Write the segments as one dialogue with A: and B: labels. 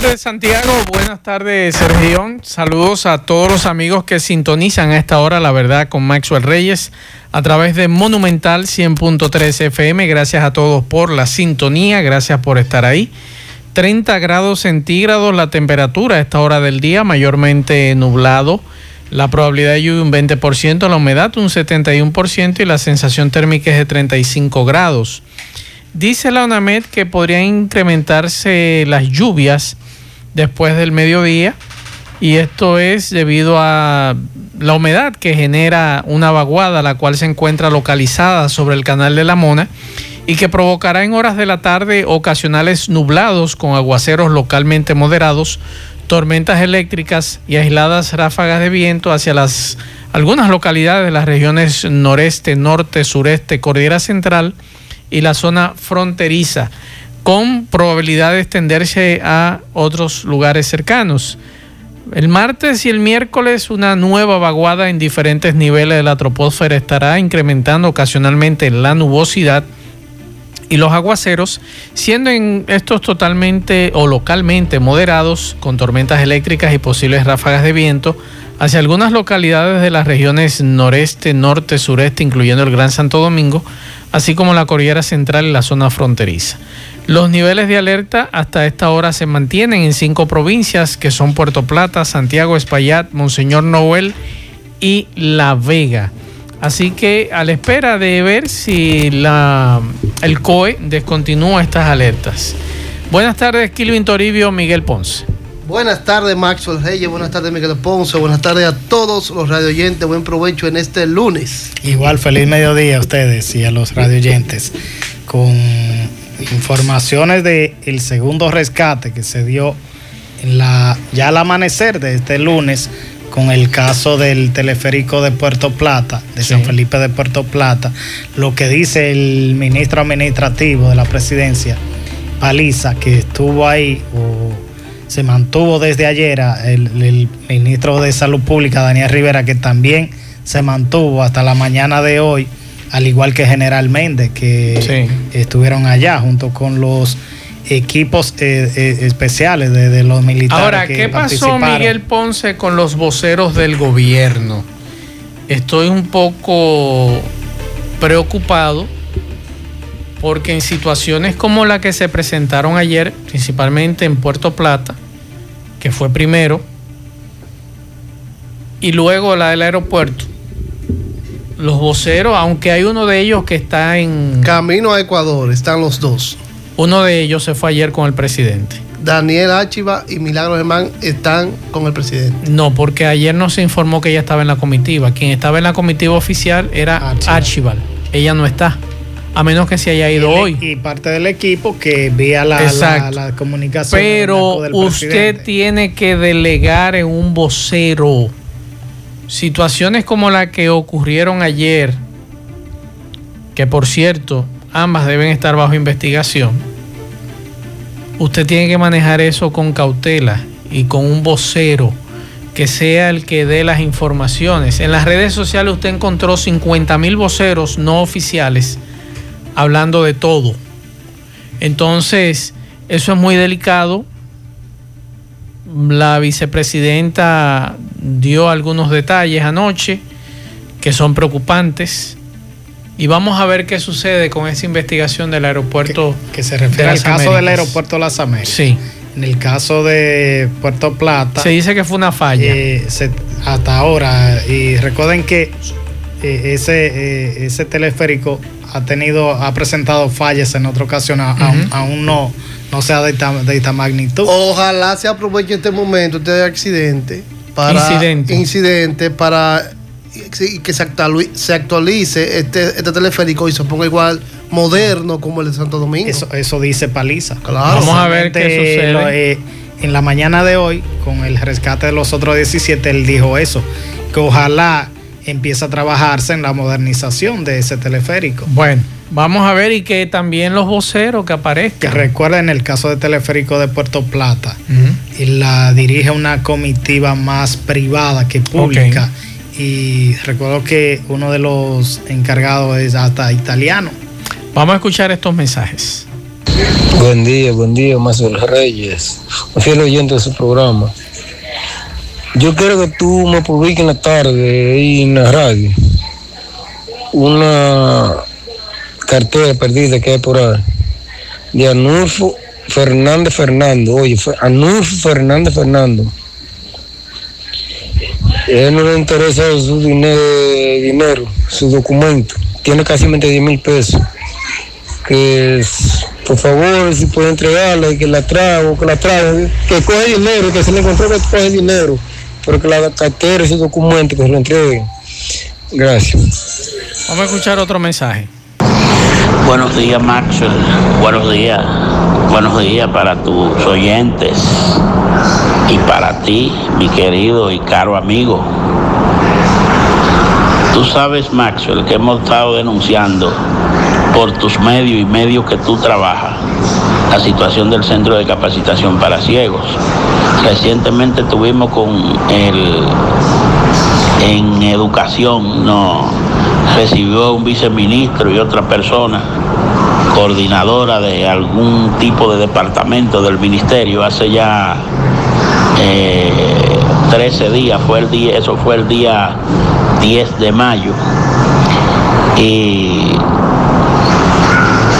A: Tardes Santiago, buenas tardes Sergio. Saludos a todos los amigos que sintonizan a esta hora, la verdad, con Maxwell Reyes a través de Monumental 100.3 FM. Gracias a todos por la sintonía, gracias por estar ahí. 30 grados centígrados la temperatura a esta hora del día, mayormente nublado. La probabilidad de lluvia un 20%, la humedad un 71% y la sensación térmica es de 35 grados. Dice la UNAMED que podrían incrementarse las lluvias después del mediodía y esto es debido a la humedad que genera una vaguada la cual se encuentra localizada sobre el canal de la Mona y que provocará en horas de la tarde ocasionales nublados con aguaceros localmente moderados, tormentas eléctricas y aisladas ráfagas de viento hacia las algunas localidades de las regiones noreste, norte, sureste, cordillera central y la zona fronteriza, con probabilidad de extenderse a otros lugares cercanos. El martes y el miércoles una nueva vaguada en diferentes niveles de la troposfera estará incrementando ocasionalmente la nubosidad y los aguaceros, siendo en estos totalmente o localmente moderados, con tormentas eléctricas y posibles ráfagas de viento, hacia algunas localidades de las regiones noreste, norte, sureste, incluyendo el Gran Santo Domingo, así como la Cordillera Central y la zona fronteriza. Los niveles de alerta hasta esta hora se mantienen en cinco provincias que son Puerto Plata, Santiago, Espaillat, Monseñor Noel y La Vega. Así que a la espera de ver si la, el COE descontinúa estas alertas. Buenas tardes, Kilvin Toribio, Miguel Ponce.
B: Buenas tardes, Maxwell Reyes. Buenas tardes, Miguel Ponce. Buenas tardes a todos los radioyentes. Buen provecho en este lunes.
C: Igual, feliz mediodía a ustedes y a los radioyentes. Con informaciones del el segundo rescate que se dio en la, ya al amanecer de este lunes con el caso del teleférico de Puerto Plata, de San Felipe de Puerto Plata, lo que dice el ministro administrativo de la presidencia, Paliza, que estuvo ahí o se mantuvo desde ayer, el, el ministro de Salud Pública, Daniel Rivera, que también se mantuvo hasta la mañana de hoy, al igual que General Méndez, que sí. estuvieron allá junto con los equipos eh, eh, especiales de, de, los militares.
A: Ahora, que ¿qué pasó Miguel Ponce con los voceros del gobierno? Estoy un poco preocupado porque en situaciones como la que se presentaron ayer, principalmente en Puerto Plata, que fue primero, y luego la del aeropuerto, los voceros, aunque hay uno de ellos que está en...
B: Camino a Ecuador, están los dos.
A: Uno de ellos se fue ayer con el presidente.
B: Daniel Achiva y Milagro Germán están con el presidente.
A: No, porque ayer no se informó que ella estaba en la comitiva. Quien estaba en la comitiva oficial era Archival. Ella no está. A menos que se haya ido
C: y
A: hoy.
C: Y parte del equipo que vía la, la, la, comunicación.
A: Pero usted presidente. tiene que delegar en un vocero. Situaciones como la que ocurrieron ayer, que por cierto, ambas deben estar bajo investigación. Usted tiene que manejar eso con cautela y con un vocero que sea el que dé las informaciones. En las redes sociales usted encontró 50 mil voceros no oficiales hablando de todo. Entonces, eso es muy delicado. La vicepresidenta dio algunos detalles anoche que son preocupantes. Y vamos a ver qué sucede con esa investigación del aeropuerto.
C: Que, que se refiere al caso Américas. del aeropuerto Las Américas.
A: Sí.
C: En el caso de Puerto Plata.
A: Se dice que fue una falla.
C: Eh, se, hasta ahora. Y recuerden que eh, ese, eh, ese teleférico ha tenido, ha presentado fallas en otra ocasión, uh -huh. aún, aún, no, no sea de esta, de esta magnitud.
B: Ojalá se aproveche este momento, este accidente, para
A: incidente,
B: incidente para que se actualice, se actualice este, este, teleférico y se ponga igual moderno como el de Santo Domingo.
C: Eso, eso dice Paliza.
A: Claro. Vamos a ver qué sucede.
C: Lo, eh, en la mañana de hoy, con el rescate de los otros 17, él dijo eso, que ojalá empieza a trabajarse en la modernización de ese teleférico.
A: Bueno, vamos a ver y que también los voceros que aparezcan.
C: Que recuerden el caso del teleférico de Puerto Plata, y la dirige una comitiva más privada que pública. Y recuerdo que uno de los encargados es hasta italiano.
A: Vamos a escuchar estos mensajes.
D: Buen día, buen día, Mazuel Reyes. Un fiel oyente de su programa. Yo quiero que tú me publiques en la tarde ahí en la radio una cartera perdida que hay por ahí de Anulfo Fernández Fernando. Oye, Anulfo Fernández Fernando. Él no le interesa su dinero, su documento. Tiene casi 10 mil pesos. Que por favor, si puede entregarla y que la trago, que la trago, que coge dinero, que se le encontró que coge dinero pero que la cartera, ese documento, que se lo entreguen. Gracias.
A: Vamos a escuchar otro mensaje.
E: Buenos días, Maxwell. Buenos días. Buenos días para tus oyentes y para ti, mi querido y caro amigo. Tú sabes, Maxwell, que hemos estado denunciando por tus medios y medios que tú trabajas situación del centro de capacitación para ciegos. Recientemente tuvimos con el en educación, no recibió un viceministro y otra persona coordinadora de algún tipo de departamento del ministerio hace ya 13 eh, días, fue el día, eso fue el día 10 de mayo. Y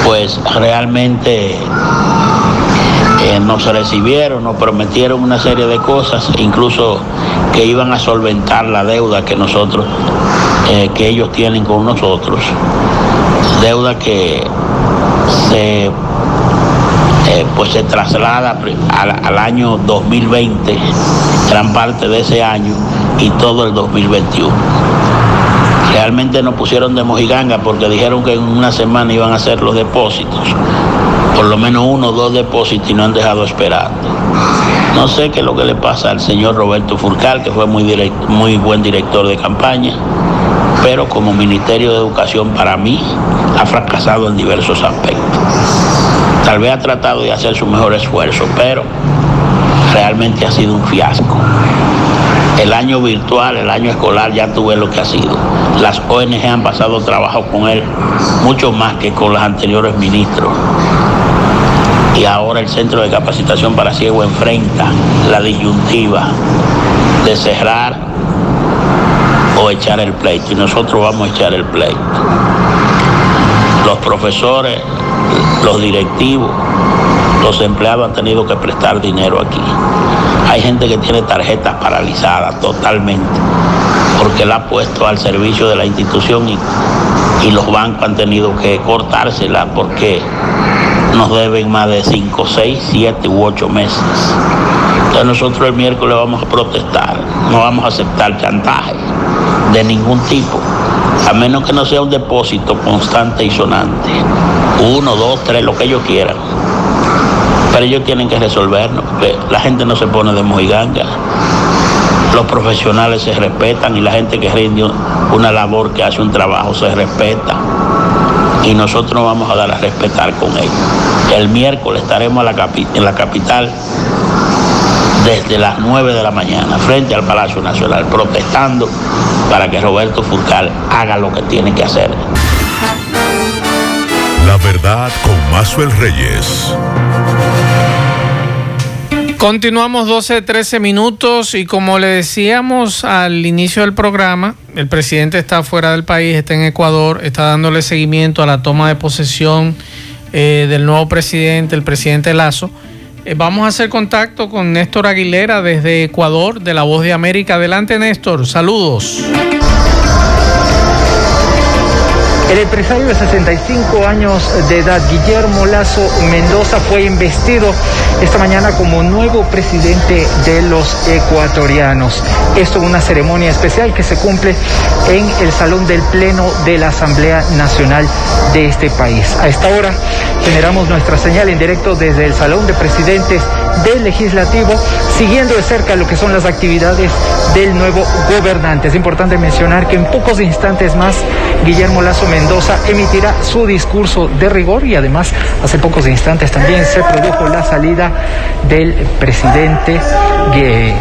E: pues realmente eh, nos recibieron, nos prometieron una serie de cosas, incluso que iban a solventar la deuda que nosotros, eh, que ellos tienen con nosotros, deuda que se eh, pues se traslada al, al, año 2020, gran parte de ese año y todo el 2021. Realmente nos pusieron de mojiganga porque dijeron que en una semana iban a hacer los depósitos. Por lo menos uno o dos depósitos y no han dejado esperando. No sé qué es lo que le pasa al señor Roberto Furcal, que fue muy, muy buen director de campaña, pero como Ministerio de Educación para mí ha fracasado en diversos aspectos. Tal vez ha tratado de hacer su mejor esfuerzo, pero realmente ha sido un fiasco. El año virtual, el año escolar, ya tuve lo que ha sido. Las ONG han pasado trabajo con él mucho más que con los anteriores ministros. Y ahora el Centro de Capacitación para Ciego enfrenta la disyuntiva de cerrar o echar el pleito. Y nosotros vamos a echar el pleito. Los profesores, los directivos, los empleados han tenido que prestar dinero aquí. Hay gente que tiene tarjetas paralizadas totalmente porque la ha puesto al servicio de la institución y, y los bancos han tenido que cortársela porque nos deben más de 5, 6, 7 u 8 meses. Entonces nosotros el miércoles vamos a protestar, no vamos a aceptar chantaje de ningún tipo, a menos que no sea un depósito constante y sonante. Uno, dos, tres, lo que ellos quieran pero ellos tienen que resolverlo, porque la gente no se pone de mojiganga. Los profesionales se respetan y la gente que rinde una labor, que hace un trabajo, se respeta. Y nosotros vamos a dar a respetar con ellos. El miércoles estaremos en la capital desde las 9 de la mañana frente al Palacio Nacional protestando para que Roberto Furcal haga lo que tiene que hacer.
F: La verdad con Mazuel Reyes.
A: Continuamos 12, 13 minutos y como le decíamos al inicio del programa, el presidente está fuera del país, está en Ecuador, está dándole seguimiento a la toma de posesión eh, del nuevo presidente, el presidente Lazo. Eh, vamos a hacer contacto con Néstor Aguilera desde Ecuador, de La Voz de América. Adelante Néstor, saludos.
G: El empresario de 65 años de edad, Guillermo Lazo Mendoza, fue investido esta mañana como nuevo presidente de los ecuatorianos. Esto en una ceremonia especial que se cumple en el Salón del Pleno de la Asamblea Nacional de este país. A esta hora generamos nuestra señal en directo desde el Salón de Presidentes del Legislativo, siguiendo de cerca lo que son las actividades del nuevo gobernante. Es importante mencionar que en pocos instantes más Guillermo Lazo Mendoza emitirá su discurso de rigor y además hace pocos instantes también se produjo la salida del presidente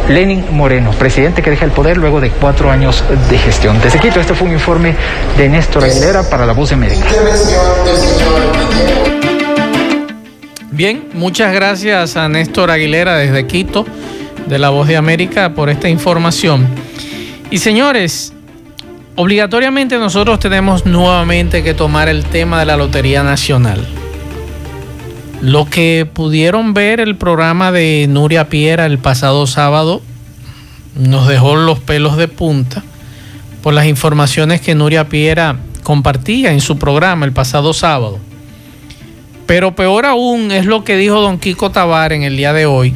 G: Lenin Moreno, presidente que deja el poder luego de cuatro años de gestión. Desde Quito, este fue un informe de Néstor Aguilera para La Voz de América.
A: Bien, muchas gracias a Néstor Aguilera desde Quito, de La Voz de América, por esta información. Y señores, obligatoriamente nosotros tenemos nuevamente que tomar el tema de la Lotería Nacional. Lo que pudieron ver el programa de Nuria Piera el pasado sábado nos dejó los pelos de punta por las informaciones que Nuria Piera compartía en su programa el pasado sábado. Pero peor aún es lo que dijo don Kiko Tabar en el día de hoy,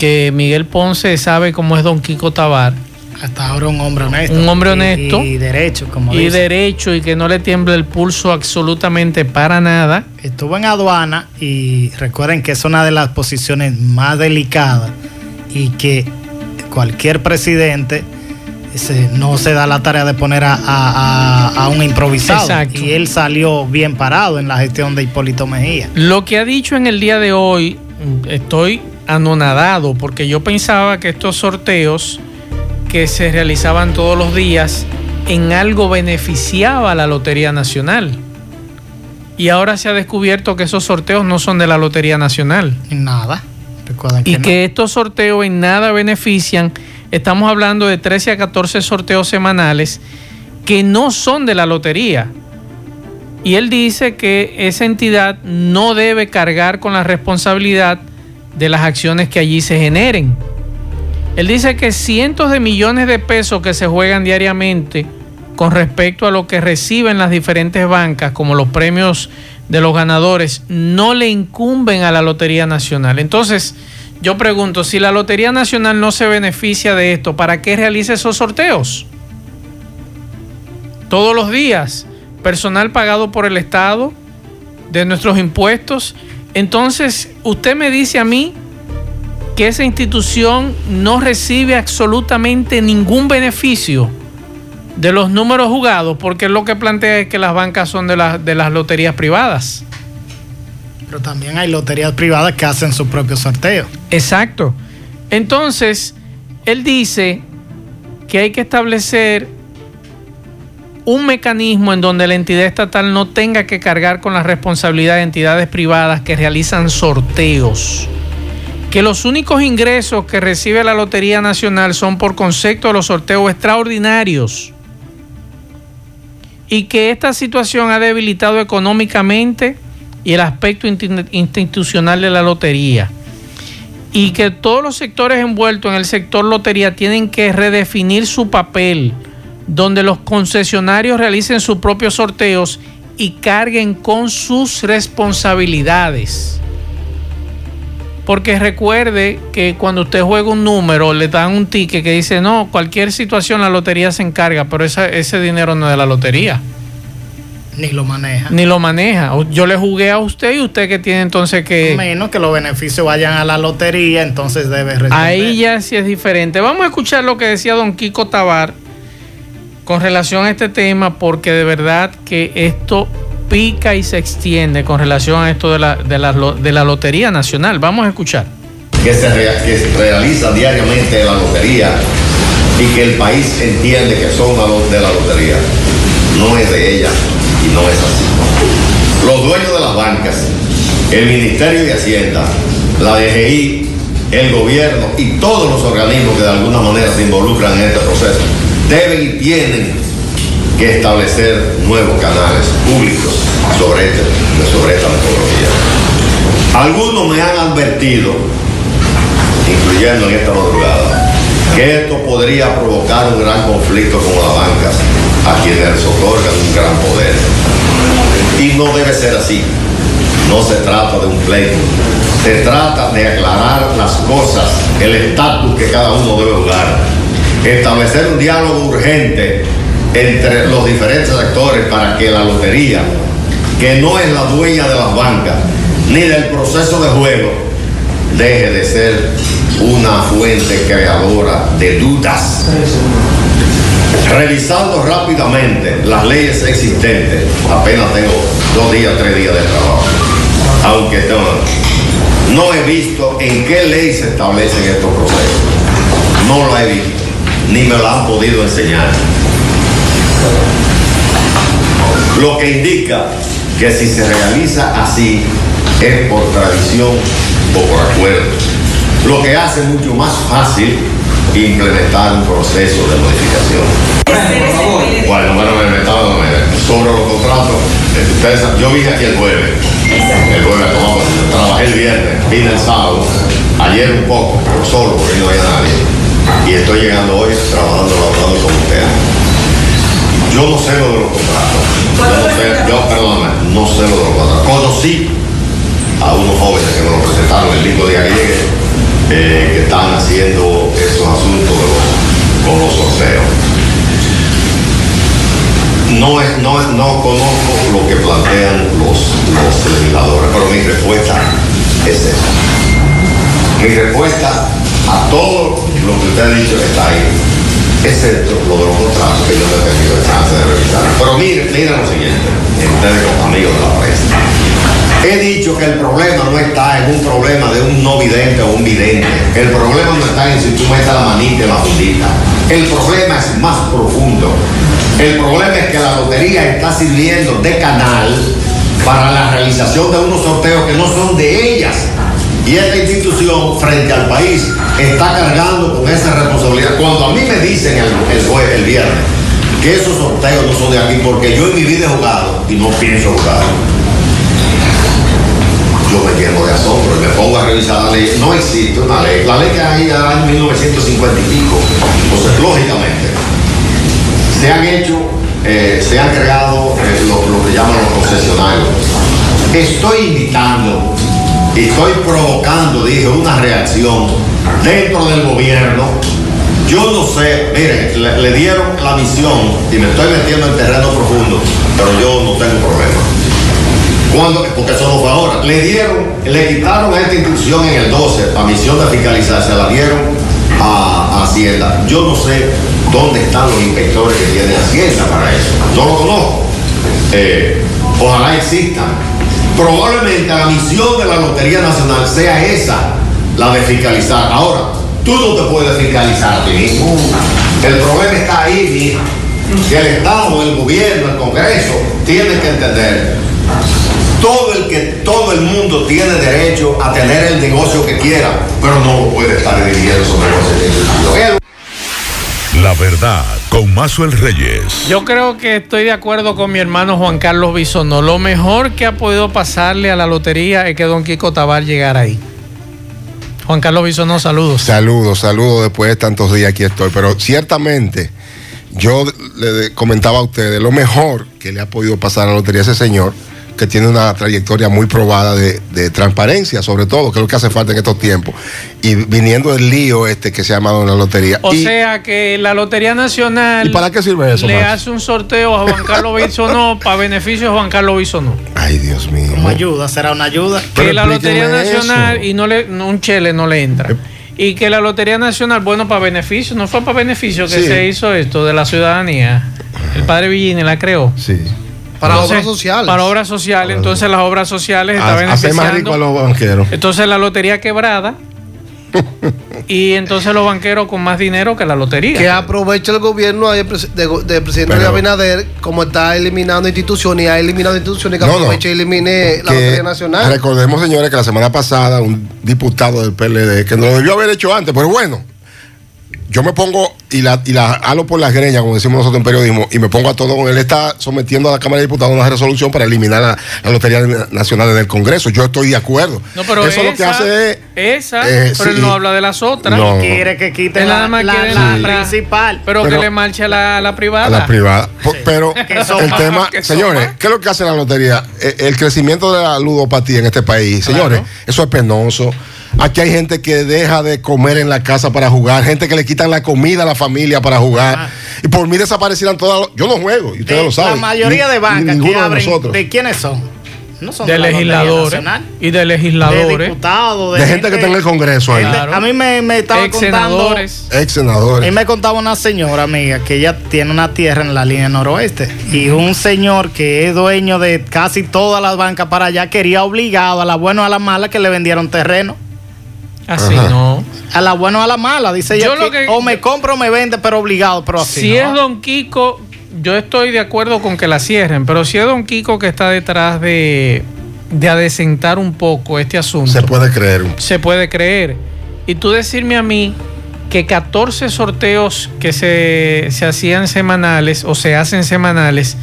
A: que Miguel Ponce sabe cómo es don Kiko Tabar.
C: Hasta ahora un hombre honesto.
A: Un hombre honesto.
C: Y, derecho, como
A: Y derecho y que no le tiemble el pulso absolutamente para nada.
C: Estuvo en aduana y recuerden que es una de las posiciones más delicadas y que cualquier presidente no se da la tarea de poner a, un improvisado. Y él salió bien parado en la gestión de Hipólito Mejía.
A: Lo que ha dicho en el día de hoy, estoy anonadado porque yo pensaba que estos sorteos que se realizaban todos los días en algo beneficiaba a la Lotería Nacional. Y ahora se ha descubierto que esos sorteos no son de la Lotería Nacional.
C: Nada.
A: y que estos sorteos en nada benefician Estamos hablando de 13 a 14 sorteos semanales que no son de la lotería. Y él dice que esa entidad no debe cargar con la responsabilidad de las acciones que allí se generen. Él dice que cientos de millones de pesos que se juegan diariamente con respecto a lo que reciben las diferentes bancas, como los premios de los ganadores, no le incumben a la Lotería Nacional. Entonces, yo pregunto, si la Lotería Nacional no se beneficia de esto, ¿para qué realiza esos sorteos? Todos los días, personal pagado por el Estado, de nuestros impuestos. Entonces, usted me dice a mí que esa institución no recibe absolutamente ningún beneficio de los números jugados, porque lo que plantea es que las bancas son de, de las loterías privadas.
C: Pero también hay loterías privadas que hacen su propio sorteo.
A: Exacto. Entonces, él dice que hay que establecer un mecanismo en donde la entidad estatal no tenga que cargar con la responsabilidad de entidades privadas que realizan sorteos. Que los únicos ingresos que recibe la Lotería Nacional son por concepto de los sorteos extraordinarios. Y que esta situación ha debilitado económicamente y el aspecto institucional de la lotería. Y que todos los sectores envueltos en el sector lotería tienen que redefinir su papel, donde los concesionarios realicen sus propios sorteos y carguen con sus responsabilidades. Porque recuerde que cuando usted juega un número, le dan un ticket que dice, no, cualquier situación la lotería se encarga, pero ese dinero no es de la lotería.
C: Ni lo maneja.
A: Ni lo maneja. Yo le jugué a usted y usted que tiene entonces que...
C: Menos que los beneficios vayan a la lotería, entonces debe responder.
A: Ahí ya sí es diferente. Vamos a escuchar lo que decía don Kiko Tabar con relación a este tema, porque de verdad que esto pica y se extiende con relación a esto de la, de la, de la Lotería Nacional. Vamos a escuchar.
H: Que se, que realiza diariamente la lotería y que el país entiende que son de la lotería. No es de ella y no es así. Los dueños de las bancas, el Ministerio de Hacienda, la DGI, el gobierno y todos los organismos que de alguna manera se involucran en este proceso deben y tienen que establecer nuevos canales públicos sobre, este, sobre esta metodología. Algunos me han advertido, incluyendo en esta madrugada, que esto podría provocar un gran conflicto con las bancas a quienes otorgan un gran poder. Y no debe ser así. No se trata de un pleito. Se trata de aclarar las cosas, el estatus que cada uno debe jugar. Establecer un diálogo urgente entre los diferentes actores para que la lotería, que no es la dueña de las bancas, ni del proceso de juego, deje de ser una fuente creadora de dudas Revisando rápidamente las leyes existentes, apenas tengo dos días, tres días de trabajo. Aunque no, he visto en qué ley se establecen estos procesos. No lo he visto, ni me lo han podido enseñar. Lo que indica que si se realiza así es por tradición o por acuerdo. Lo que hace mucho más fácil implementar un proceso de modificación. Bueno, bueno, me metaba sobre los contratos. saben, yo vine aquí el jueves. El jueves tomamos, trabajé el viernes, vine el sábado, ayer un poco, pero solo, porque no había nadie. Y estoy llegando hoy trabajando, laborando con ustedes. Yo no sé lo de los contratos. Yo no sé, yo, perdóname, no sé lo de los contratos. Conocí a unos jóvenes que me lo presentaron el mismo día que llegué, eh, que están haciendo esos asuntos con los sorteos. No, es, no, es- no conozco lo que plantean los, los legisladores, pero mi respuesta es esa. Mi respuesta a todo lo que usted ha dicho está ahí, excepto lo de los contratos que yo no he tenido el chance de revisar. Pero miren, miren lo siguiente, ustedes como amigos de la prensa. He dicho que el problema no está en un problema de un no vidente o un vidente. El problema no está en si tú metes la manita en la fundita. El problema es más profundo. El problema es que la lotería está sirviendo de canal para la realización de unos sorteos que no son de ellas. Y esta institución, frente al país, está cargando con esa responsabilidad. Cuando a mí me dicen el, el, jue- el viernes que esos sorteos no son de aquí, porque yo en mi vida he jugado y no pienso jugar yo me lleno de asombro y me pongo a revisar la ley. No existe una ley. La ley que hay del año 1950 y pico. Entonces, lógicamente, se han hecho, eh, se han creado eh, lo, lo que llaman los concesionarios. Estoy invitando y estoy provocando, dije, una reacción dentro del gobierno. Yo no sé, miren, le, dieron la misión y me estoy metiendo en terreno profundo, pero yo no tengo problema. Cuando, porque eso no fue ahora, le dieron, le quitaron a esta institución en el 12 la misión de fiscalizar, se la dieron a, a Hacienda. Yo no sé dónde están los inspectores que tiene Hacienda para eso. No lo conozco. Eh, ojalá existan. Probablemente la misión de la Lotería Nacional sea esa, la de fiscalizar. Ahora, tú no te puedes fiscalizar a ti mismo. El problema está ahí, mi hija, que el Estado, el gobierno, el Congreso, tienen que entender todo el que todo el mundo tiene derecho a tener el negocio que quiera, pero no puede estar dirigiendo esos negocios.
F: La verdad, con Mazuel Reyes.
A: Yo creo que estoy de acuerdo con mi hermano Juan Carlos Bisono. Lo mejor que ha podido pasarle a la lotería es que Don Kiko Tabar llegara ahí. Juan Carlos Bisono, saludos.
I: Saludos, saludos después de tantos días aquí estoy. Pero ciertamente, yo le comentaba a ustedes, lo mejor que le ha podido pasar a la lotería a ese señor, que tiene una trayectoria muy probada de, de transparencia, sobre todo, que es lo que hace falta en estos tiempos. Y viniendo del lío este que se ha llamado en la lotería.
A: O
I: y,
A: sea que la Lotería Nacional
I: ¿Y para qué sirve eso,
A: le
I: Max?
A: hace un sorteo a Juan Carlos Bisono para beneficio de Juan Carlos Bisono.
I: Ay, Dios mío.
C: Como ayuda, será una ayuda.
A: Que la Lotería Nacional
I: eso.
A: y no le no, un chele no le entra. Y que la Lotería Nacional, bueno, para beneficio, no fue para beneficio que
I: Sí.
A: se hizo esto de la ciudadanía. El padre Villini la creó.
I: Sí.
B: Para obras sociales.
A: Para obras sociales. Entonces las obras sociales estaban
I: Ha- Hacer más rico a
A: beneficiando.
I: los banqueros.
A: Entonces la lotería quebrada. y entonces los banqueros con más dinero que la lotería.
B: Que aprovecha el gobierno pres- de, de presidente
I: Pero-
B: de Abinader, como está eliminando instituciones y ha eliminado instituciones, que
I: No, no.
B: aproveche y elimine la Lotería Nacional.
I: Recordemos, señores, que la semana pasada un diputado del PLD, que no lo debió haber hecho antes, pero bueno, yo me pongo y la, y la halo por las greñas, como decimos nosotros en periodismo, y me pongo a todo. Él está sometiendo a la Cámara de Diputados una resolución para eliminar la, la Lotería Nacional en el Congreso. Yo estoy de acuerdo.
A: No, pero
I: Eso
A: esa,
I: lo que hace es.
A: esa,
I: eh,
A: pero él no habla de las otras.
I: No.
C: Quiere que quite la,
A: nada más
C: la- la principal.
A: Pero,
I: Pero-
A: que le marche a la, la privada.
I: A la privada. Pero el tema, señores. ¿qué es lo que hace la lotería? Eh, El crecimiento de la ludopatía en este país, señores, eso es penoso. Aquí hay gente que deja de comer en la casa para jugar, gente que le quitan la comida a la familia para jugar. Y por mí desaparecieran todas. los- Yo no juego, y ustedes
C: De-
I: lo saben.
C: La mayoría
I: Ni-
C: de bancas que
I: ninguno de
C: abren,
I: nosotros.
C: ¿de quiénes son? no son
A: de,
C: de
A: legisladores
C: Nacional.
A: y de
C: de
A: legisladores,
C: diputados,
I: De gente que está en el Congreso ahí.
C: de-
A: Claro.
C: A mí me, me estaba
A: ex
C: contando.
A: senadores.
I: Ex
C: A mí
I: senadores.
C: me contaba una señora amiga que ella tiene una tierra en la línea noroeste y un señor que es dueño de casi todas las bancas para allá quería obligado a la buena o a la mala que le vendieron terreno.
A: Así
I: Ajá.
A: no.
C: A la buena o a la mala, dice ella.
A: Yo lo
C: que
A: que-
C: o me compro o me vende, pero obligado, pero así.
A: Si
C: no.
A: es Don Kiko, yo estoy de acuerdo con que la cierren, pero si es Don Kiko que está detrás de, de adecentar un poco este asunto,
I: Se puede creer.
A: se puede creer. Y tú decirme a mí que 14 sorteos que se, se hacían semanales o se hacen semanales,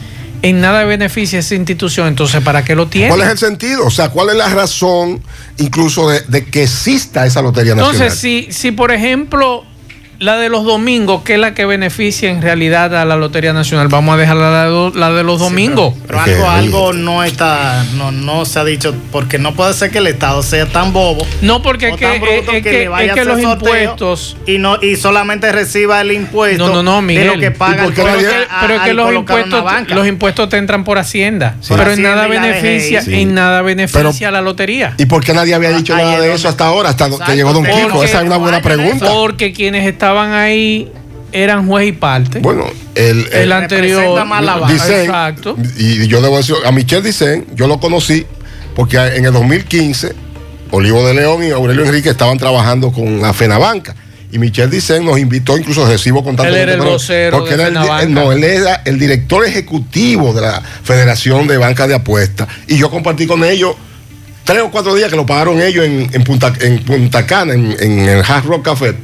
A: en nada beneficia esa institución, entonces ¿para qué lo tiene?
I: ¿Cuál es el sentido? O sea, ¿cuál es la razón incluso de, de que exista esa Lotería Nacional?
A: Entonces, si, si por ejemplo la de los domingos, que es la que beneficia en realidad a la Lotería Nacional, vamos a dejar la de, la de los domingos.
C: Pero
I: que,
C: algo, algo no está, no, no se ha dicho, porque no puede ser que el Estado sea tan bobo
A: No, porque es que, es
C: que
A: que- es que los impuestos...
C: y no y solamente reciba el impuesto
A: No, no, no,
C: de
A: Miguel.
C: lo que paga
I: ¿Y por
C: el
I: qué
C: pueblo
I: nadie-
A: Pero,
C: a-
A: pero es que los impuestos, los impuestos te entran por Hacienda.
I: Sí.
A: Pero en nada beneficia.
I: Sí.
A: en nada beneficia
I: Pero-
A: a la lotería.
I: ¿Y por qué nadie había dicho
C: Ahí
I: nada de eso hasta ahora? Hasta que
C: Exacto,
I: llegó Don Kiko. Esa es una buena pregunta.
A: Porque quienes estaban ahí eran juez y parte.
I: Bueno, el,
A: el anterior.
C: la banca.
I: Dicen,
A: Exacto.
I: y yo debo decir, a Michel Dicen, yo lo conocí porque en el 2015, Olivo de León y Aurelio Enrique estaban trabajando con la FENABanca. Y Michel Dicen nos invitó, incluso recibo contacto.
A: Él era el
I: con-
A: vocero
I: porque
A: de
I: era el,
A: FENABanca.
I: no, él era el director ejecutivo de la Federación de Banca de Apuestas. Y yo compartí con ellos tres o cuatro días que lo pagaron ellos en, en Punta, en Punta Cana, en, en el Hard Rock Café.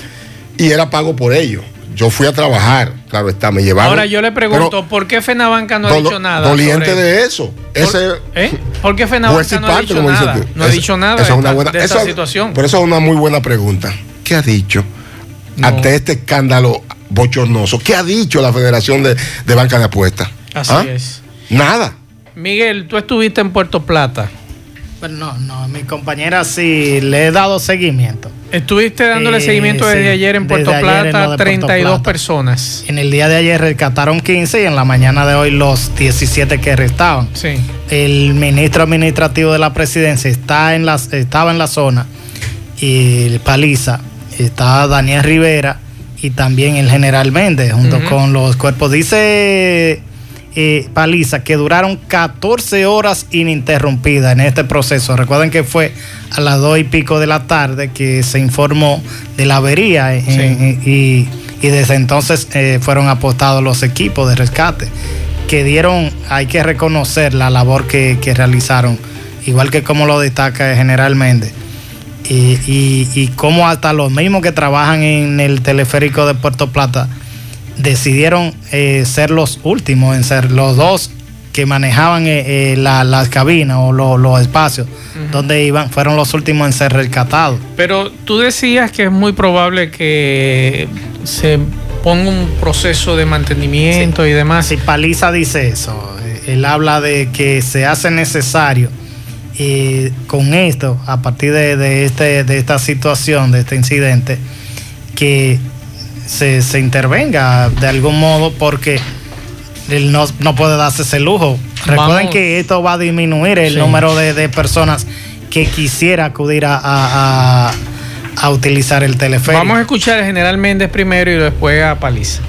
I: Y era pago por ellos. Yo fui a trabajar, claro está, me llevaron.
A: Ahora yo le pregunto,
I: Pero-
A: ¿por qué Fenabanca no ha
I: Dolo-
A: dicho nada?
I: Doliente de eso. Ese,
A: ¿Eh? ¿Por qué Fenabanca
I: y
A: no ha dicho nada? No ha dicho nada
I: eso
A: de,
I: es una buena-
A: de
I: eso-
A: situación.
I: Por eso es una muy buena pregunta. ¿Qué ha dicho
A: No.
I: ante este escándalo bochornoso? ¿Qué ha dicho la Federación de, de Banca de Apuestas?
A: Así
I: ¿Ah?
A: es.
I: Nada.
A: Miguel, tú estuviste en Puerto Plata.
C: Bueno, no, no, mi compañera sí le he dado seguimiento.
A: Estuviste dándole seguimiento desde
C: sí,
A: ayer en Puerto
C: en
A: Plata,
C: Puerto
A: 32
C: Plata.
A: personas.
C: En el día de ayer rescataron 15 y en la mañana de hoy los 17 que restaban.
A: Sí.
C: El ministro administrativo de la presidencia está en las, estaba en la zona y el Paliza, está Daniel Rivera y también el general Méndez junto con los cuerpos. Dice eh, Paliza que duraron 14 horas ininterrumpidas en este proceso. Recuerden que fue a las 2 y pico de la tarde que se informó de la avería
A: Sí.
C: en- y, y desde entonces eh, fueron apostados los equipos de rescate que dieron, hay que reconocer la labor que, que realizaron, igual que como lo destaca el general Méndez. Y, y, y como hasta los mismos que trabajan en el teleférico de Puerto Plata decidieron eh, ser los últimos en ser los dos que manejaban eh, eh, la- las cabinas o lo- los espacios donde iban, fueron los últimos en ser rescatados.
A: Pero tú decías que es muy probable que se ponga un proceso de mantenimiento y demás.
C: Si Paliza dice eso, él habla de que se hace necesario eh, con esto, a partir de, de este, de esta situación, de este incidente, que se, se intervenga de algún modo porque él no, no puede darse ese lujo. Recuerden
A: Vamos.
C: que esto va a disminuir el
A: Sí.
C: número de, de personas que quisiera acudir a, a- a- a utilizar el teleférico.
A: Vamos a escuchar al general Méndez primero y después a Paliza.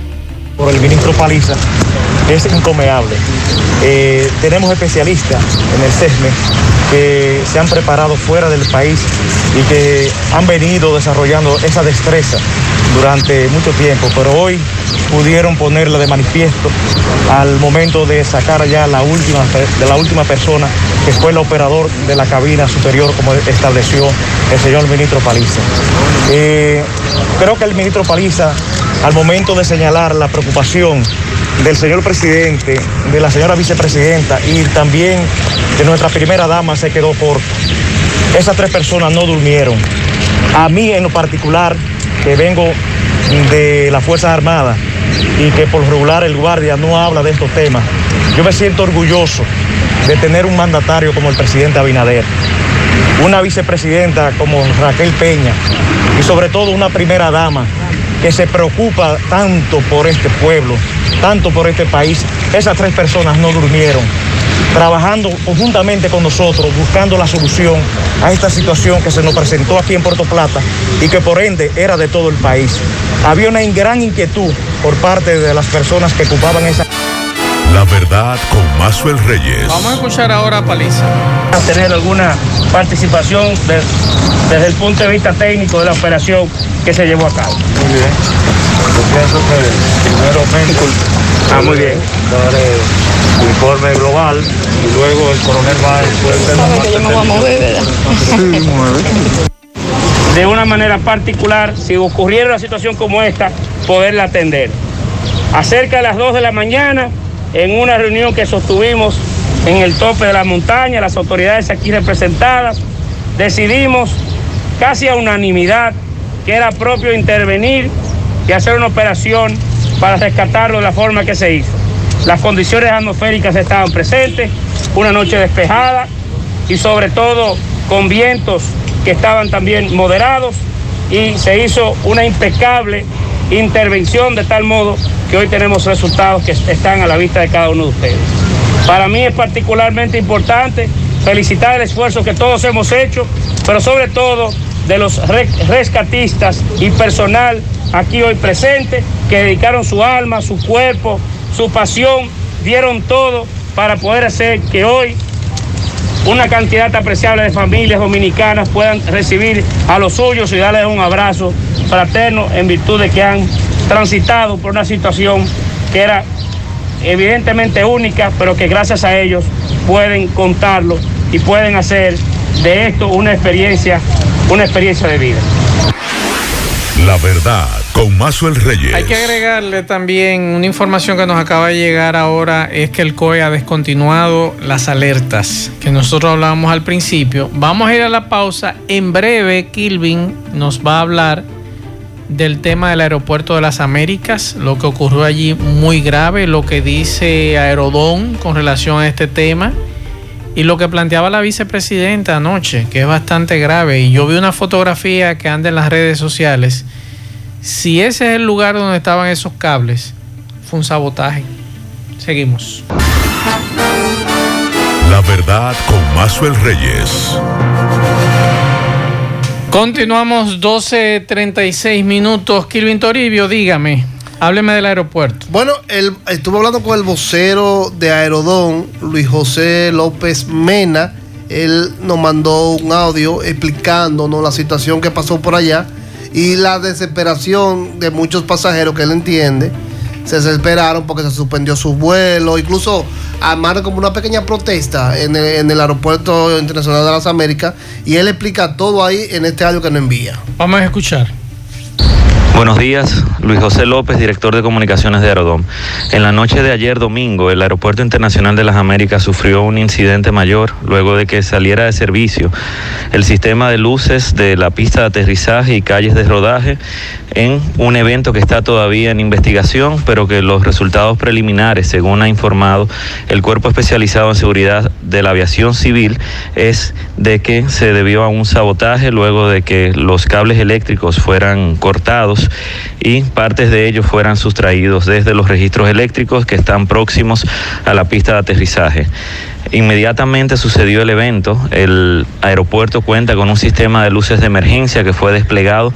J: por el ministro Paliza es incomeable. Eh, tenemos especialistas en el CESME que se han preparado fuera del país y que han venido desarrollando esa destreza durante mucho tiempo, pero hoy pudieron ponerla de manifiesto al momento de sacar ya la última, de la última persona que fue el operador de la cabina superior, como estableció el señor ministro Paliza. Eh, creo que el ministro Paliza, al momento de señalar la preocupación del señor presidente, de la señora vicepresidenta y también de nuestra primera dama, se quedó corto. Esas tres personas no durmieron. A mí en lo particular, que vengo de las Fuerzas Armadas y que por regular el guardia no habla de estos temas, yo me siento orgulloso de tener un mandatario como el presidente Abinader una vicepresidenta como Raquel Peña y sobre todo una primera dama que se preocupa tanto por este pueblo, tanto por este país. Esas tres personas no durmieron. trabajando conjuntamente con nosotros, buscando la solución a esta situación que se nos presentó aquí en Puerto Plata y que por ende era de todo el país. Había una gran inquietud por parte de las personas que ocupaban esa...
F: La verdad con Mazuel Reyes.
A: Vamos a escuchar ahora a Paliza.
K: A tener alguna participación de- desde el punto de vista técnico de la operación que se llevó a cabo.
L: Muy bien. Yo pienso que primeramente
K: Ah, muy bien.
L: dar eh, el informe global y luego el coronel va a
K: de una manera particular, si ocurriera una situación como esta, poderla atender. Acerca de las 2 de la mañana, en una reunión que sostuvimos en el tope de la montaña, las autoridades aquí representadas, decidimos casi a unanimidad que era propio intervenir y hacer una operación para rescatarlo de la forma que se hizo. Las condiciones atmosféricas estaban presentes, una noche despejada y sobre todo con vientos que estaban también moderados y se hizo una impecable intervención de tal modo que hoy tenemos resultados que están a la vista de cada uno de ustedes. Para mí es particularmente importante felicitar el esfuerzo que todos hemos hecho, pero sobre todo de los re- rescatistas y personal aquí hoy presente que dedicaron su alma, su cuerpo, su pasión, dieron todo para poder hacer que hoy una cantidad apreciable de familias dominicanas puedan recibir a los suyos y darles un abrazo fraterno en virtud de que han transitado por una situación que era evidentemente única, pero que gracias a ellos pueden contarlo y pueden hacer de esto una experiencia, una experiencia de vida.
F: La verdad
A: Hay que agregarle también una información que nos acaba de llegar ahora, es que el COE ha descontinuado las alertas que nosotros hablábamos al principio. Vamos a ir a la pausa. En breve, Kilvin nos va a hablar del tema del aeropuerto de las Américas, lo que ocurrió allí muy grave, lo que dice Aerodón con relación a este tema y lo que planteaba la vicepresidenta anoche, que es bastante grave. Y yo vi una fotografía que anda en las redes sociales. Si ese es el lugar donde estaban esos cables, fue un sabotaje. Seguimos.
F: La verdad con Mazuel Reyes.
A: Continuamos 12.36 minutos. Kilvin Toribio, dígame, hábleme del aeropuerto.
B: Bueno, el, estuve hablando con el vocero de Aerodón, Luis José López Mena. Él nos mandó un audio explicándonos la situación que pasó por allá y la desesperación de muchos pasajeros que él entiende. Se desesperaron porque se suspendió su vuelo, incluso armaron como una pequeña protesta en el, en el aeropuerto internacional de las Américas y él explica todo ahí en este audio que nos envía.
A: Vamos a escuchar.
M: Buenos días, Luis José López, director de comunicaciones de Aerodón. En la noche de ayer domingo, el Aeropuerto Internacional de las Américas sufrió un incidente mayor luego de que saliera de servicio el sistema de luces de la pista de aterrizaje y calles de rodaje en un evento que está todavía en investigación, pero que los resultados preliminares, según ha informado el Cuerpo Especializado en Seguridad de la Aviación Civil, es de que se debió a un sabotaje luego de que los cables eléctricos fueran cortados y partes de ellos fueran sustraídos desde los registros eléctricos que están próximos a la pista de aterrizaje. Inmediatamente sucedió el evento, el aeropuerto cuenta con un sistema de luces de emergencia que fue desplegado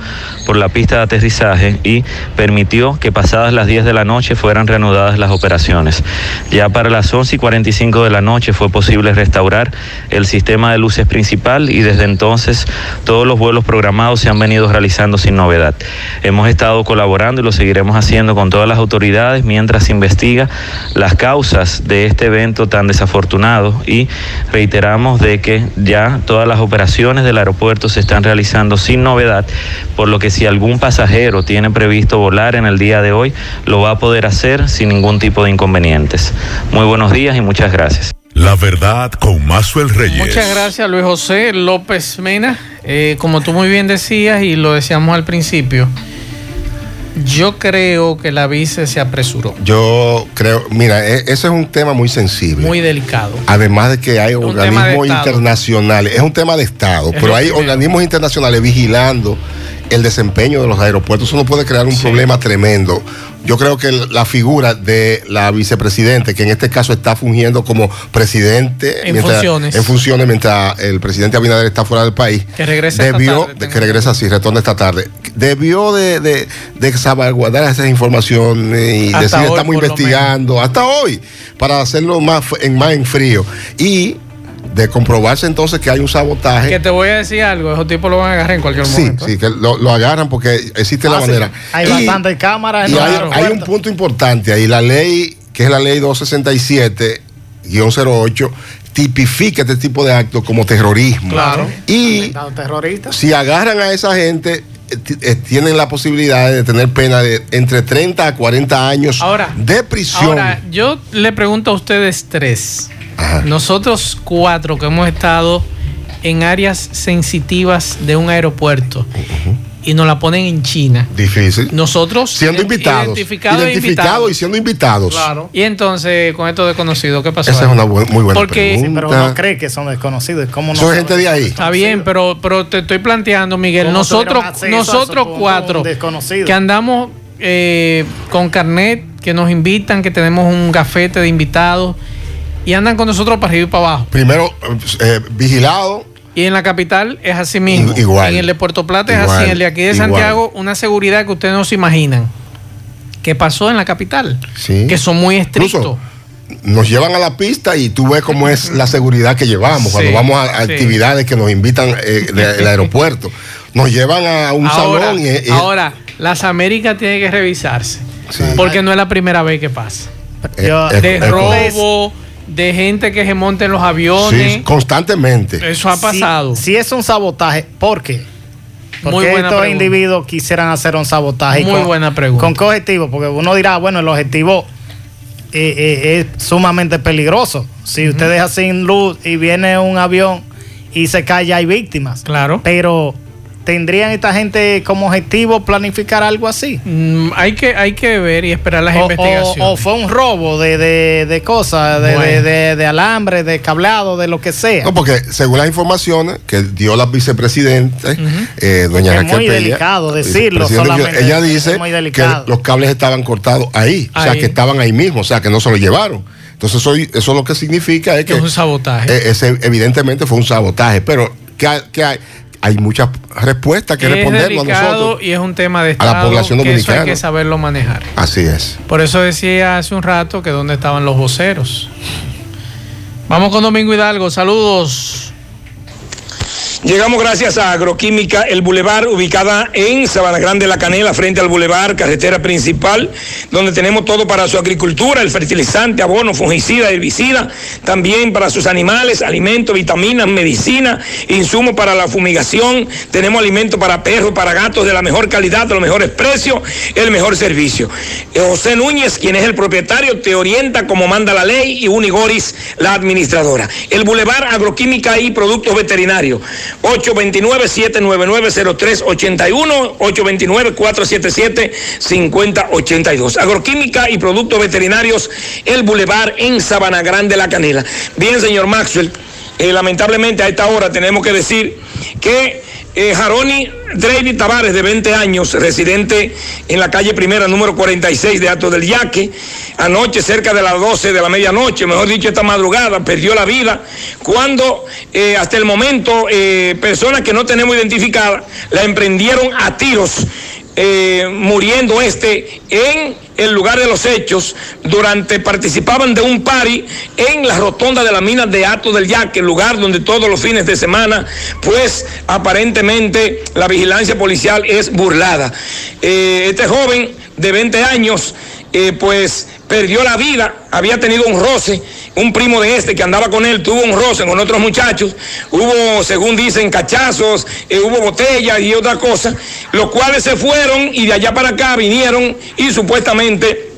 M: por la pista de aterrizaje y permitió que pasadas las 10 de la noche fueran reanudadas las operaciones. Ya para las 11 y 45 de la noche fue posible restaurar el sistema de luces principal y desde entonces todos los vuelos programados se han venido realizando sin novedad. Hemos estado colaborando y lo seguiremos haciendo con todas las autoridades mientras se investiga las causas de este evento tan desafortunado y reiteramos de que ya todas las operaciones del aeropuerto se están realizando sin novedad, por lo que si algún pasajero tiene previsto volar en el día de hoy, lo va a poder hacer sin ningún tipo de inconvenientes. Muy buenos días y muchas gracias.
F: La verdad con Mazuel Reyes.
A: Muchas gracias, Luis José López Mena. Eh, como tú muy bien decías y lo decíamos al principio, yo creo que la vice se apresuró.
I: Yo creo, mira, e- ese es un tema muy sensible.
A: Muy delicado.
I: Además de que hay organismos internacionales, es un tema de Estado,
A: Es
I: pero hay organismos internacionales vigilando el desempeño de los aeropuertos. Eso no puede crear un problema tremendo. Yo creo que la figura de la vicepresidente, que en este caso está fungiendo como presidente
A: En
I: mientras-
A: funciones.
I: en funciones mientras el presidente Abinader está fuera del país,
A: Que regresa esta
I: debió,
A: tarde,
I: de- que regresa así, retorna esta tarde, debió de, de, de salvaguardar esa información y
A: Hasta
I: decir
A: hoy,
I: estamos investigando hasta hoy para hacerlo más en más en frío. Y de comprobarse entonces que hay un sabotaje.
A: Que te voy a decir algo, esos tipos lo van a agarrar en cualquier
I: Sí,
A: momento.
I: sí, que lo, lo agarran porque existe la
C: Ah, sí.
I: manera.
C: Hay
I: Y-
C: bastantes cámaras.
I: y hay, un punto importante ahí, la ley, que es la ley 267-08, tipifica este tipo de actos como terrorismo.
C: Claro.
I: Y si agarran a esa gente, eh, eh, tienen la posibilidad de tener pena de entre 30 a 40 años de prisión.
A: Ahora, yo le pregunto a ustedes tres. Nosotros cuatro que hemos estado en áreas sensitivas de un aeropuerto y nos la ponen en China.
I: Difícil.
A: Nosotros
I: siendo invitados.
A: identificados e
I: Identificados y siendo invitados.
A: Y entonces, con esto desconocido, ¿qué pasó?
I: Esa
A: ahí?
I: es una bu- muy buena
A: Porque-
I: pregunta.
C: Sí, pero uno cree que son desconocidos. ¿Cómo no
I: Son gente de ahí.
A: Está bien, pero, pero te estoy planteando, Miguel,
C: ¿Cómo
A: nosotros, nosotros cuatro
C: desconocidos?
A: que andamos eh, con carnet, que nos invitan, que tenemos un gafete de invitados y andan con nosotros para arriba y para abajo.
I: Primero, eh, vigilado.
A: Y en la capital es así mismo.
I: Igual.
A: En el de Puerto Plata es así. En el de aquí de
I: igual.
A: Santiago, una seguridad que ustedes no se imaginan. ¿Qué pasó en la capital?
I: Sí.
A: Que son muy estrictos.
I: nos llevan a la pista y tú ves cómo es la seguridad que llevamos cuando
A: Sí,
I: vamos a,
A: sí.
I: actividades que nos invitan eh, de- del aeropuerto. Nos llevan a un
A: ahora,
I: salón y, y-
A: ahora, las Américas tienen que revisarse. Porque no es la primera vez que pasa.
I: eh,
C: Yo-
A: de robo, de gente que se monta en los aviones.
I: sí, constantemente.
A: Eso ha pasado.
C: Si, si es un sabotaje, ¿por qué? Porque
A: Muy buena
C: estos
A: pregunta.
C: individuos quisieran hacer un sabotaje.
A: Muy
C: con-
A: buena pregunta.
C: ¿Con qué objetivo? Porque uno dirá, bueno, el objetivo eh, eh, es sumamente peligroso. Si usted deja sin luz y viene un avión y se cae, ya hay víctimas.
A: Claro.
C: Pero, ¿tendrían esta gente como objetivo planificar algo así?
A: Mm, hay, que, hay que ver y esperar las
C: O-
A: investigaciones.
C: O, o fue un robo de, de, de cosas, de,
A: Bueno.
C: de, de- de alambre, de cableado, de lo que sea.
I: No, porque según las informaciones que dio la vicepresidenta, eh, doña
C: Es
I: Raquel
C: muy
I: Peña,
C: delicado decirlo solamente,
I: Ella
C: es
I: dice
C: muy
I: que los cables estaban cortados ahí, o sea, que estaban ahí mismo, o sea, que no se lo llevaron. Entonces, eso, eso lo que significa es que
A: es un sabotaje.
I: eh, ese evidentemente fue un sabotaje, pero hay- que hay, hay muchas respuestas que
A: es
I: respondernos a nosotros.
A: y es un tema de
I: a la
A: Estado
I: población
A: que eso hay
I: dominicana.
A: que saberlo manejar.
I: Así es.
A: Por eso decía hace un rato que dónde estaban los voceros. Vamos con Domingo Hidalgo. Saludos.
N: Llegamos gracias a Agroquímica El Boulevard, ubicada en Sabana Grande La Canela, frente al Boulevard, carretera principal, donde tenemos todo para su agricultura, el fertilizante, abono, fungicida, herbicida, también para sus animales, alimentos, vitaminas, medicina, insumos para la fumigación, tenemos alimentos para perros, para gatos de la mejor calidad, de los mejores precios, el mejor servicio. Eh, José Núñez, quien es el propietario, te orienta como manda la ley y Unigoris, la administradora. El Boulevard Agroquímica y Productos Veterinarios. 829-799-0381, 829-477-5082. Agroquímica y Productos Veterinarios, el Boulevard en Sabana Grande, La Canela. Bien, señor Maxwell, eh, lamentablemente a esta hora tenemos que decir que eh, Jaroni David Tavares, de 20 años, residente en la calle primera, número 46 de Ato del Yaque, anoche cerca de las 12 de la medianoche, mejor dicho, esta madrugada, perdió la vida cuando eh, hasta el momento eh, personas que no tenemos identificadas la emprendieron a tiros. eh, muriendo este en el lugar de los hechos durante participaban de un party en la rotonda de la mina de Ato del Yaque, el lugar donde todos los fines de semana, pues aparentemente la vigilancia policial es burlada. Eh, este joven de 20 años, eh, pues perdió la vida, había tenido un roce, un primo de este que andaba con él tuvo un roce con otros muchachos, hubo, según dicen, cachazos, eh, hubo botellas y otra cosa, los cuales se fueron y de allá para acá vinieron y supuestamente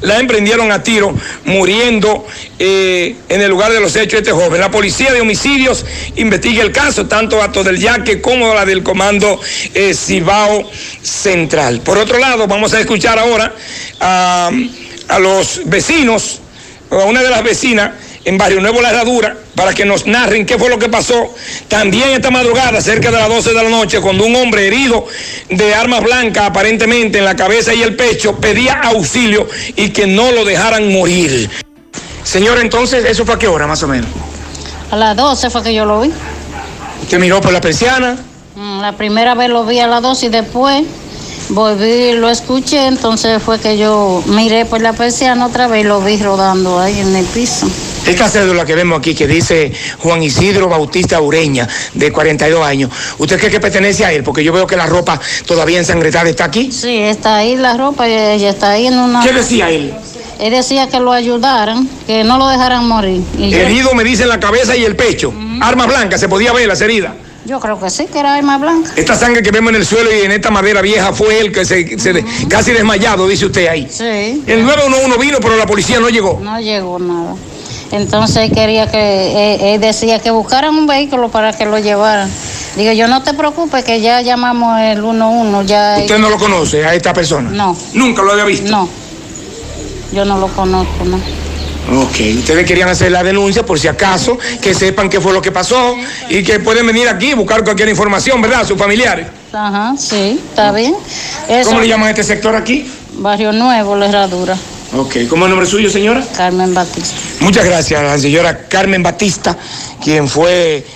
N: la emprendieron a tiro, muriendo eh, en el lugar de los hechos este joven. La policía de homicidios investiga el caso, tanto a del Yaque como la del comando eh, Cibao Central. Por otro lado, vamos a escuchar ahora a, a los vecinos, a una de las vecinas en Barrio Nuevo La Herradura para que nos narren qué fue lo que pasó. También esta madrugada, cerca de las 12 de la noche, cuando un hombre herido de armas blancas, aparentemente en la cabeza y el pecho, pedía auxilio y que no lo dejaran morir. Señor, entonces, ¿eso fue a qué hora más o menos?
O: A las 12 fue que yo lo vi.
N: ¿Usted miró por la persiana?
O: Mm, La primera vez lo vi a las 12 y después volví y lo escuché, entonces fue que yo miré por la persiana otra vez y lo vi rodando ahí en el piso.
N: Esta cédula que vemos aquí que dice Juan Isidro Bautista Ureña, de 42 años. ¿Usted cree que pertenece a él? Porque yo veo que la ropa todavía ensangrentada está aquí.
O: Sí, está ahí la ropa y ella está ahí en una...
N: ¿Qué decía él?
O: Él decía que lo ayudaran, que no lo dejaran morir. Y yo,
N: Herido me dice en la cabeza y el pecho. Armas blancas, se podía ver las heridas.
O: Yo creo que sí, que era arma blanca.
N: Esta sangre que vemos en el suelo y en esta madera vieja fue él que se, casi desmayado, dice usted ahí.
O: Sí.
N: El 911 vino, pero la policía no llegó.
O: No llegó nada. Entonces quería que, él, él decía que buscaran un vehículo para que lo llevaran. Digo, yo no te preocupes que ya llamamos el 11, ya...
N: ¿Usted no lo conoce a esta persona?
O: No.
N: ¿Nunca lo había visto?
O: No. Yo no lo conozco, no.
N: Ok, ustedes querían hacer la denuncia por si acaso, que sepan qué fue lo que pasó y que pueden venir aquí y buscar cualquier información, ¿verdad? Sus familiares.
O: Ajá, sí, está bien. Eso-
N: ¿Cómo le llaman a este sector aquí?
O: Barrio Nuevo, La Herradura.
N: Ok, ¿cómo es el nombre suyo, señora?
O: Carmen Batista.
N: Muchas gracias la señora Carmen Batista, quien fue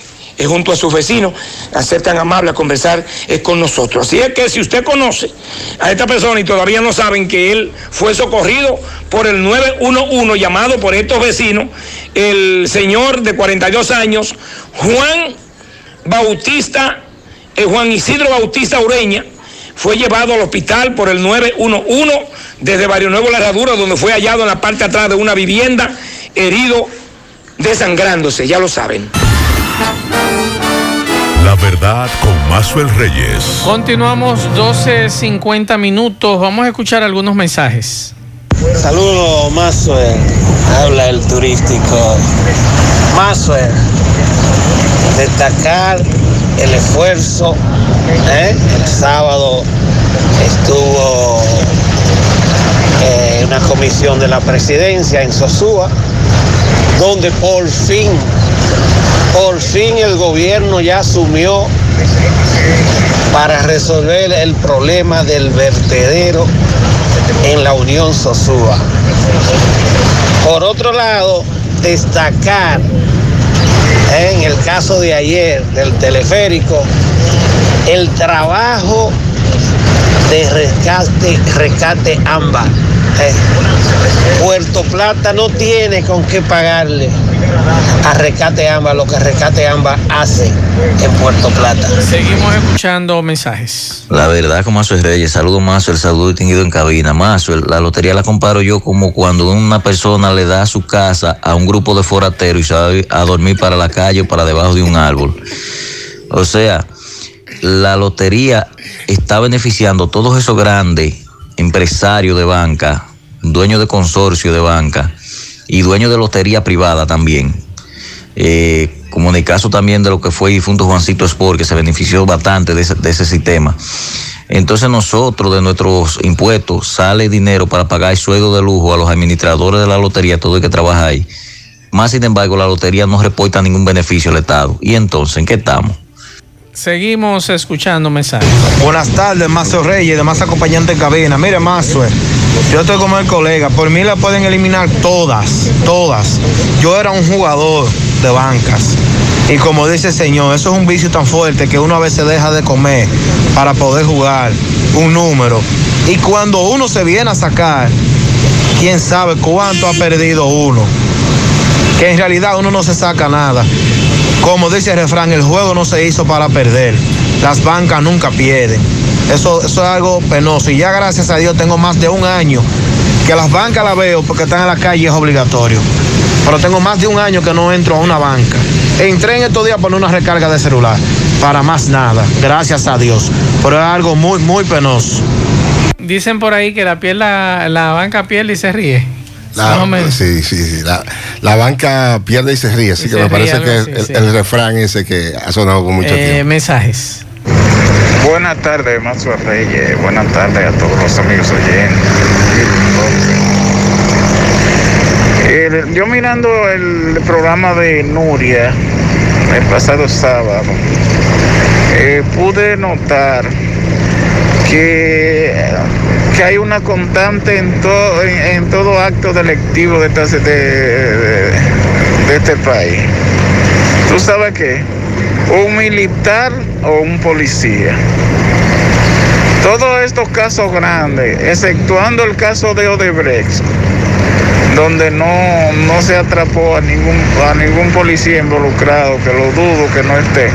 N: eh, junto a sus vecinos a ser tan amable a conversar eh, con nosotros. Así es que si usted conoce a esta persona y todavía no saben que él fue socorrido por el 911 llamado por estos vecinos, el señor de 42 años, Juan Bautista, eh, Juan Isidro Bautista Ureña, fue llevado al hospital por el 911 desde Barrio Nuevo La donde fue hallado en la parte atrás de una vivienda, herido, desangrándose, ya lo saben.
F: La verdad con Mazuel Reyes.
A: Continuamos 12.50 minutos. Vamos a escuchar algunos mensajes.
P: Saludos, Mazue. Habla el turístico. Mazue. Destacar el esfuerzo. ¿eh? El sábado estuvo eh, una comisión de la presidencia en Sosúa, donde por fin, por fin el gobierno ya asumió para resolver el problema del vertedero en la Unión Sosúa. Por otro lado, destacar eh, en el caso de ayer del teleférico el trabajo de rescate, rescate AMBA. Eh, Puerto Plata no tiene con qué pagarle a Rescate AMBA lo que Rescate AMBA hace en Puerto Plata.
A: Seguimos escuchando mensajes.
Q: La verdad, como Mazo es Reyes, saludo Mazo, el saludo distinguido en cabina. Mazo, la lotería la comparo yo como cuando una persona le da su casa a un grupo de forateros y se va a dormir para la calle o para debajo de un árbol. O sea, la lotería está beneficiando a todos esos grandes empresarios de banca, dueños de consorcio de banca y dueños de lotería privada también. Eh, como en el caso también de lo que fue difunto Juancito Sport, que se benefició bastante de ese, sistema. Entonces nosotros de nuestros impuestos sale dinero para pagar el sueldo de lujo a los administradores de la lotería, todo el que trabaja ahí. Más sin embargo, la lotería no reporta ningún beneficio al Estado. ¿Y entonces en qué estamos?
A: Seguimos escuchando mensajes.
R: Buenas tardes, Mazo Reyes, demás acompañante en cabina. Mire, Mazo, yo estoy como el colega. Por mí la pueden eliminar todas, todas. Yo era un jugador de bancas. Y como dice el señor, eso es un vicio tan fuerte que uno a veces deja de comer para poder jugar un número. Y cuando uno se viene a sacar, quién sabe cuánto ha perdido uno. Que en realidad uno no se saca nada. Como dice el refrán, el juego no se hizo para perder. Las bancas nunca pierden. Eso, eso es algo penoso. Y ya gracias a Dios tengo más de un año que las bancas las veo porque están en la calle es obligatorio. Pero tengo más de un año que no entro a una banca. Entré en estos días por una recarga de celular. Para más nada. Gracias a Dios. Pero es algo muy, muy penoso.
A: Dicen por ahí que la piel, la, la banca pierde y se ríe.
I: La, sí, sí, sí. La, la banca pierde y se ríe, así
A: Y
I: que me parece que
A: así,
I: el,
A: sí.
I: el refrán ese que ha sonado con mucho
A: Eh,
I: tiempo.
A: mensajes.
S: Buenas tardes, Mazo Reyes. Buenas tardes a todos los amigos oyentes. Yo yo mirando el programa de Nuria el pasado sábado, eh, pude notar que, que hay una constante en todo, en, todo acto delictivo de- de- de este país. ¿Tú sabes qué? Un militar o un policía. Todos estos casos grandes, exceptuando el caso de Odebrecht, donde no, no se atrapó a ningún, a ningún policía involucrado, que lo dudo que no esté.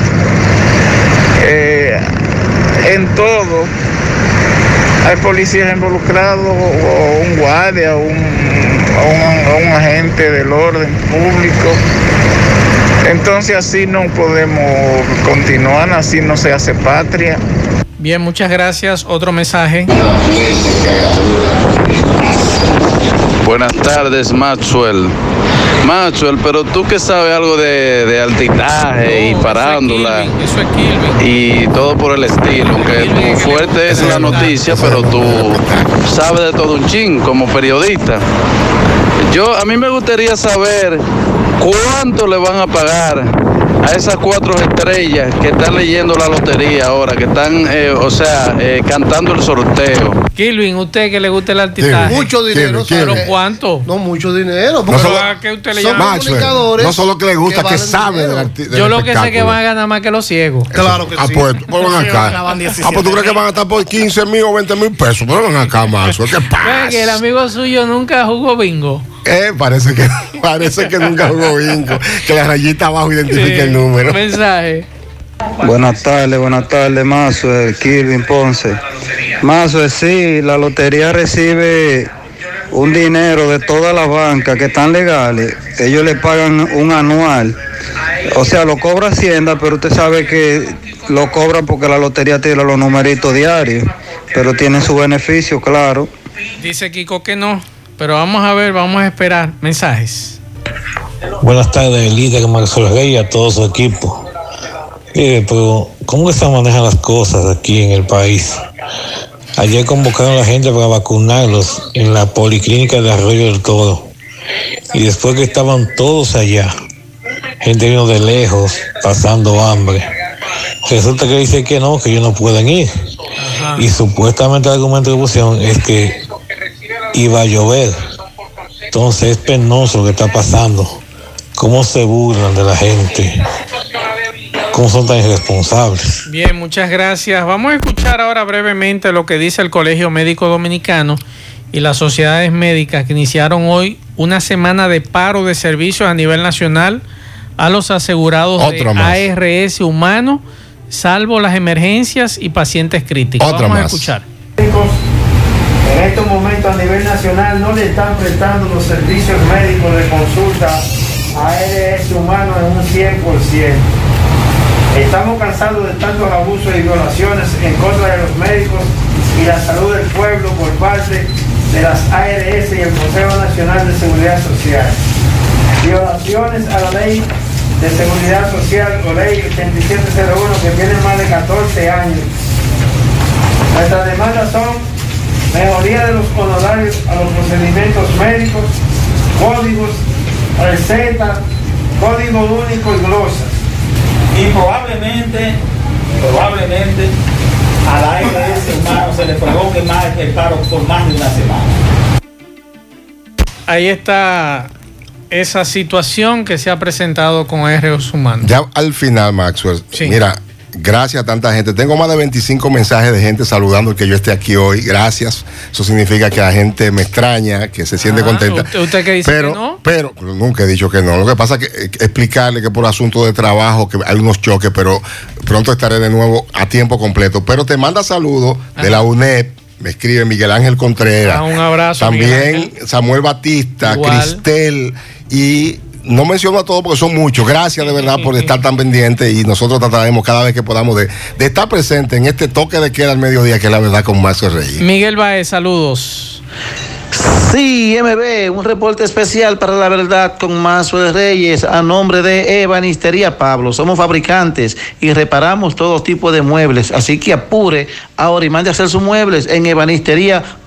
S: Eh, en todo, hay policías involucrados, o un guardia, o un, o un- o un agente del orden público. Entonces así no podemos continuar, así no se hace patria.
A: Bien, muchas gracias. Otro mensaje.
T: Buenas tardes, Maxwell. Maxwell, pero tú que sabes algo de, de altitaje y parándula y todo por el estilo, aunque tu fuerte es la noticia, pero tú sabes de todo un chin como periodista. Yo, a mí me gustaría saber cuánto le van a pagar a esas cuatro estrellas que están leyendo la lotería ahora, que están, eh, o sea, eh, cantando el sorteo.
A: Kilvin, usted que le gusta el altitaje.
B: Mucho dinero,
A: ¿Pero
B: ¿sabe?
A: cuánto?
B: No mucho dinero.
I: No solo-
A: que usted le
B: son
A: llama?
B: comunicadores
I: no solo que le gusta, que, sabe del, arti- del
A: Yo lo que sé que van a ganar más que los ciegos.
B: Claro que
I: Ah,
B: sí.
I: pues, pues
A: Sí,
I: acá. Ah,
A: 17
I: pues tú crees que van a estar por 15 mil o 20 mil pesos. Pero ven acá, Mazo. ¿Qué
A: Ve
I: pasa?
A: que el amigo suyo nunca jugó bingo.
I: Eh, parece que parece que nunca jugó bingo. Que la rayita abajo identifique el número.
A: Mensaje.
U: Buenas tardes, buenas tardes, Mazo, Kirvin Ponce. Mazo, sí, la lotería recibe un dinero de todas las bancas que están legales. Ellos le pagan un anual. O sea, lo cobra Hacienda, pero usted sabe que lo cobran porque la lotería tira los numeritos diarios. Pero tienen su beneficio, claro.
A: Dice Kiko que no. Pero vamos a ver, vamos a esperar. Mensajes.
V: Buenas tardes, líder Maxwell Rey y a todo su equipo. Mire, pero ¿cómo que se manejan las cosas aquí en el país? Ayer convocaron a la gente para vacunarlos en la policlínica de Arroyo del Toro. Y después que estaban todos allá, gente vino de lejos, pasando hambre. Resulta que dice que no, que ellos no pueden ir. Y supuestamente el argumento que pusieron es que iba a llover. Entonces es penoso lo que está pasando. Cómo se burlan de la gente. Cómo son tan irresponsables.
A: Bien, muchas gracias. Vamos a escuchar ahora brevemente lo que dice el Colegio Médico Dominicano y las sociedades médicas que iniciaron hoy una semana de paro de servicios a nivel nacional a los asegurados
I: Otro
A: de
I: más.
A: ARS humano, salvo las emergencias y pacientes críticos.
I: Otro
A: Vamos a escuchar.
W: En estos momentos a nivel nacional no le están prestando los servicios médicos de consulta a ARS humano en un 100%. Estamos cansados de tantos abusos y violaciones en contra de los médicos y la salud del pueblo por parte de las ARS y el Consejo Nacional de Seguridad Social. Violaciones a la ley de seguridad social o ley 8701 que tiene más de 14 años. Nuestras demandas son mejoría de los honorarios a los procedimientos médicos, códigos, recetas, código único y glosas.
X: y probablemente, probablemente a la ARS humano se le provoque más el paro por más de una semana.
A: Ahí está esa situación que se ha presentado con ARS humanos.
I: Ya al final, Maxwell, mira, gracias a tanta gente. Tengo más de 25 mensajes de gente saludando que yo esté aquí hoy. Gracias. Eso significa que la gente me extraña, que se siente
A: Ah,
I: contenta.
A: ¿Usted, usted que dice
I: pero,
A: que no?
I: pero nunca he dicho que no. Lo que pasa es que eh, explicarle que por asunto de trabajo, que hay unos choques, pero pronto estaré de nuevo a tiempo completo. Pero te manda saludos de la UNEP. Me escribe Miguel Ángel Contreras.
A: Ah, un abrazo,
I: También Samuel Batista,
A: Igual.
I: Cristel y no menciono a todos porque son muchos. Gracias de verdad por estar tan pendientes y nosotros trataremos cada vez que podamos de, de estar presentes en este toque de queda al mediodía que es la verdad con Maxwell Reyes.
A: Miguel Baez, saludos.
Y: Sí, MB, un reporte especial para la verdad con Mazo Reyes a nombre de Ebanistería Pablo. Somos fabricantes y reparamos todo tipo de muebles, así que apure ahora y mande a hacer sus muebles en Ebanistería Pablo,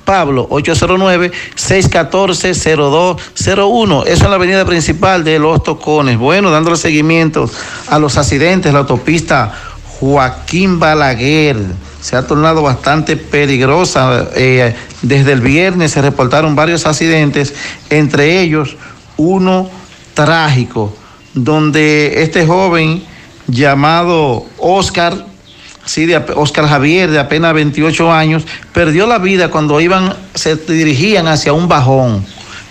Y: 809-614-0201. Eso es la avenida principal de Los Tocones. Bueno, dándole seguimiento a los accidentes, la autopista Joaquín Balaguer se ha tornado bastante peligrosa. Eh, desde el viernes se reportaron varios accidentes, entre ellos uno trágico, donde este joven llamado Oscar, sí, de, Oscar Javier, de apenas 28 años, perdió la vida cuando iban, se dirigían hacia un bajón.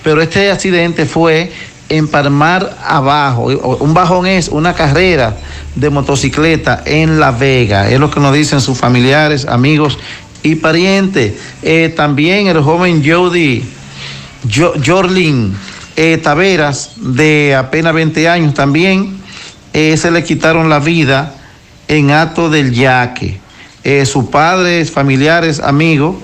Y: Pero este accidente fue en Palmar Abajo. Un bajón es una carrera de motocicleta en La Vega. Es lo que nos dicen sus familiares, amigos y parientes. Eh, también el joven Jody Jorlin eh, Taveras, de apenas 20 años, también eh, se le quitaron la vida en acto del yaque. sus padres, familiares, amigos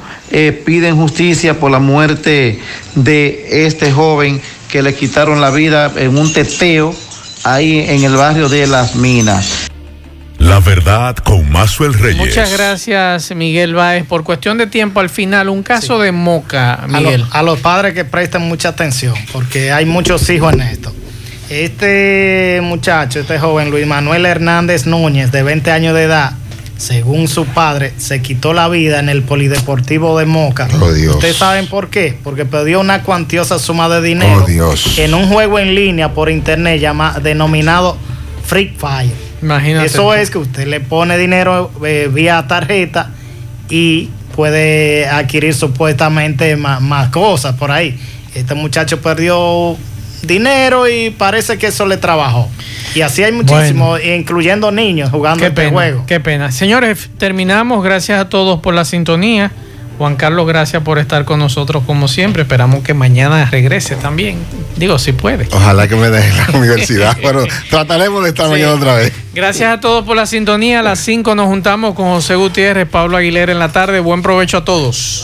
Y: piden justicia por la muerte de este joven que le quitaron la vida en un teteo ahí en el barrio de Las Minas.
F: La verdad con Mazuel Reyes.
A: Muchas gracias, Miguel Báez. Por cuestión de tiempo, al final, un caso de moca, Miguel.
C: A, los padres que presten mucha atención, porque hay muchos hijos en esto. Este muchacho, este joven Luis Manuel Hernández Núñez, de 20 años de edad, según su padre, se quitó la vida en el Polideportivo de Moca.
I: Oh, Dios.
C: ¿Ustedes saben por qué? Porque perdió una cuantiosa suma de dinero
I: Oh, Dios.
C: en un juego en línea por internet llama, denominado Freak Fire.
A: Imagínate.
C: Eso es que usted le pone dinero eh, vía tarjeta y puede adquirir supuestamente más, más cosas por ahí. Este muchacho perdió dinero y parece que eso le trabajó. Y así hay muchísimos, incluyendo niños jugando
A: Qué
C: este
A: pena,
C: juego.
A: qué pena. Señores, terminamos. Gracias a todos por la sintonía. Juan Carlos, gracias por estar con nosotros como siempre. Esperamos que mañana regrese también. Digo, si puede.
I: Ojalá que me deje la universidad. Bueno, trataremos de estar mañana otra vez.
A: Gracias a todos por la sintonía. A las 5 nos juntamos con José Gutiérrez, Pablo Aguilera en la tarde. Buen provecho a todos.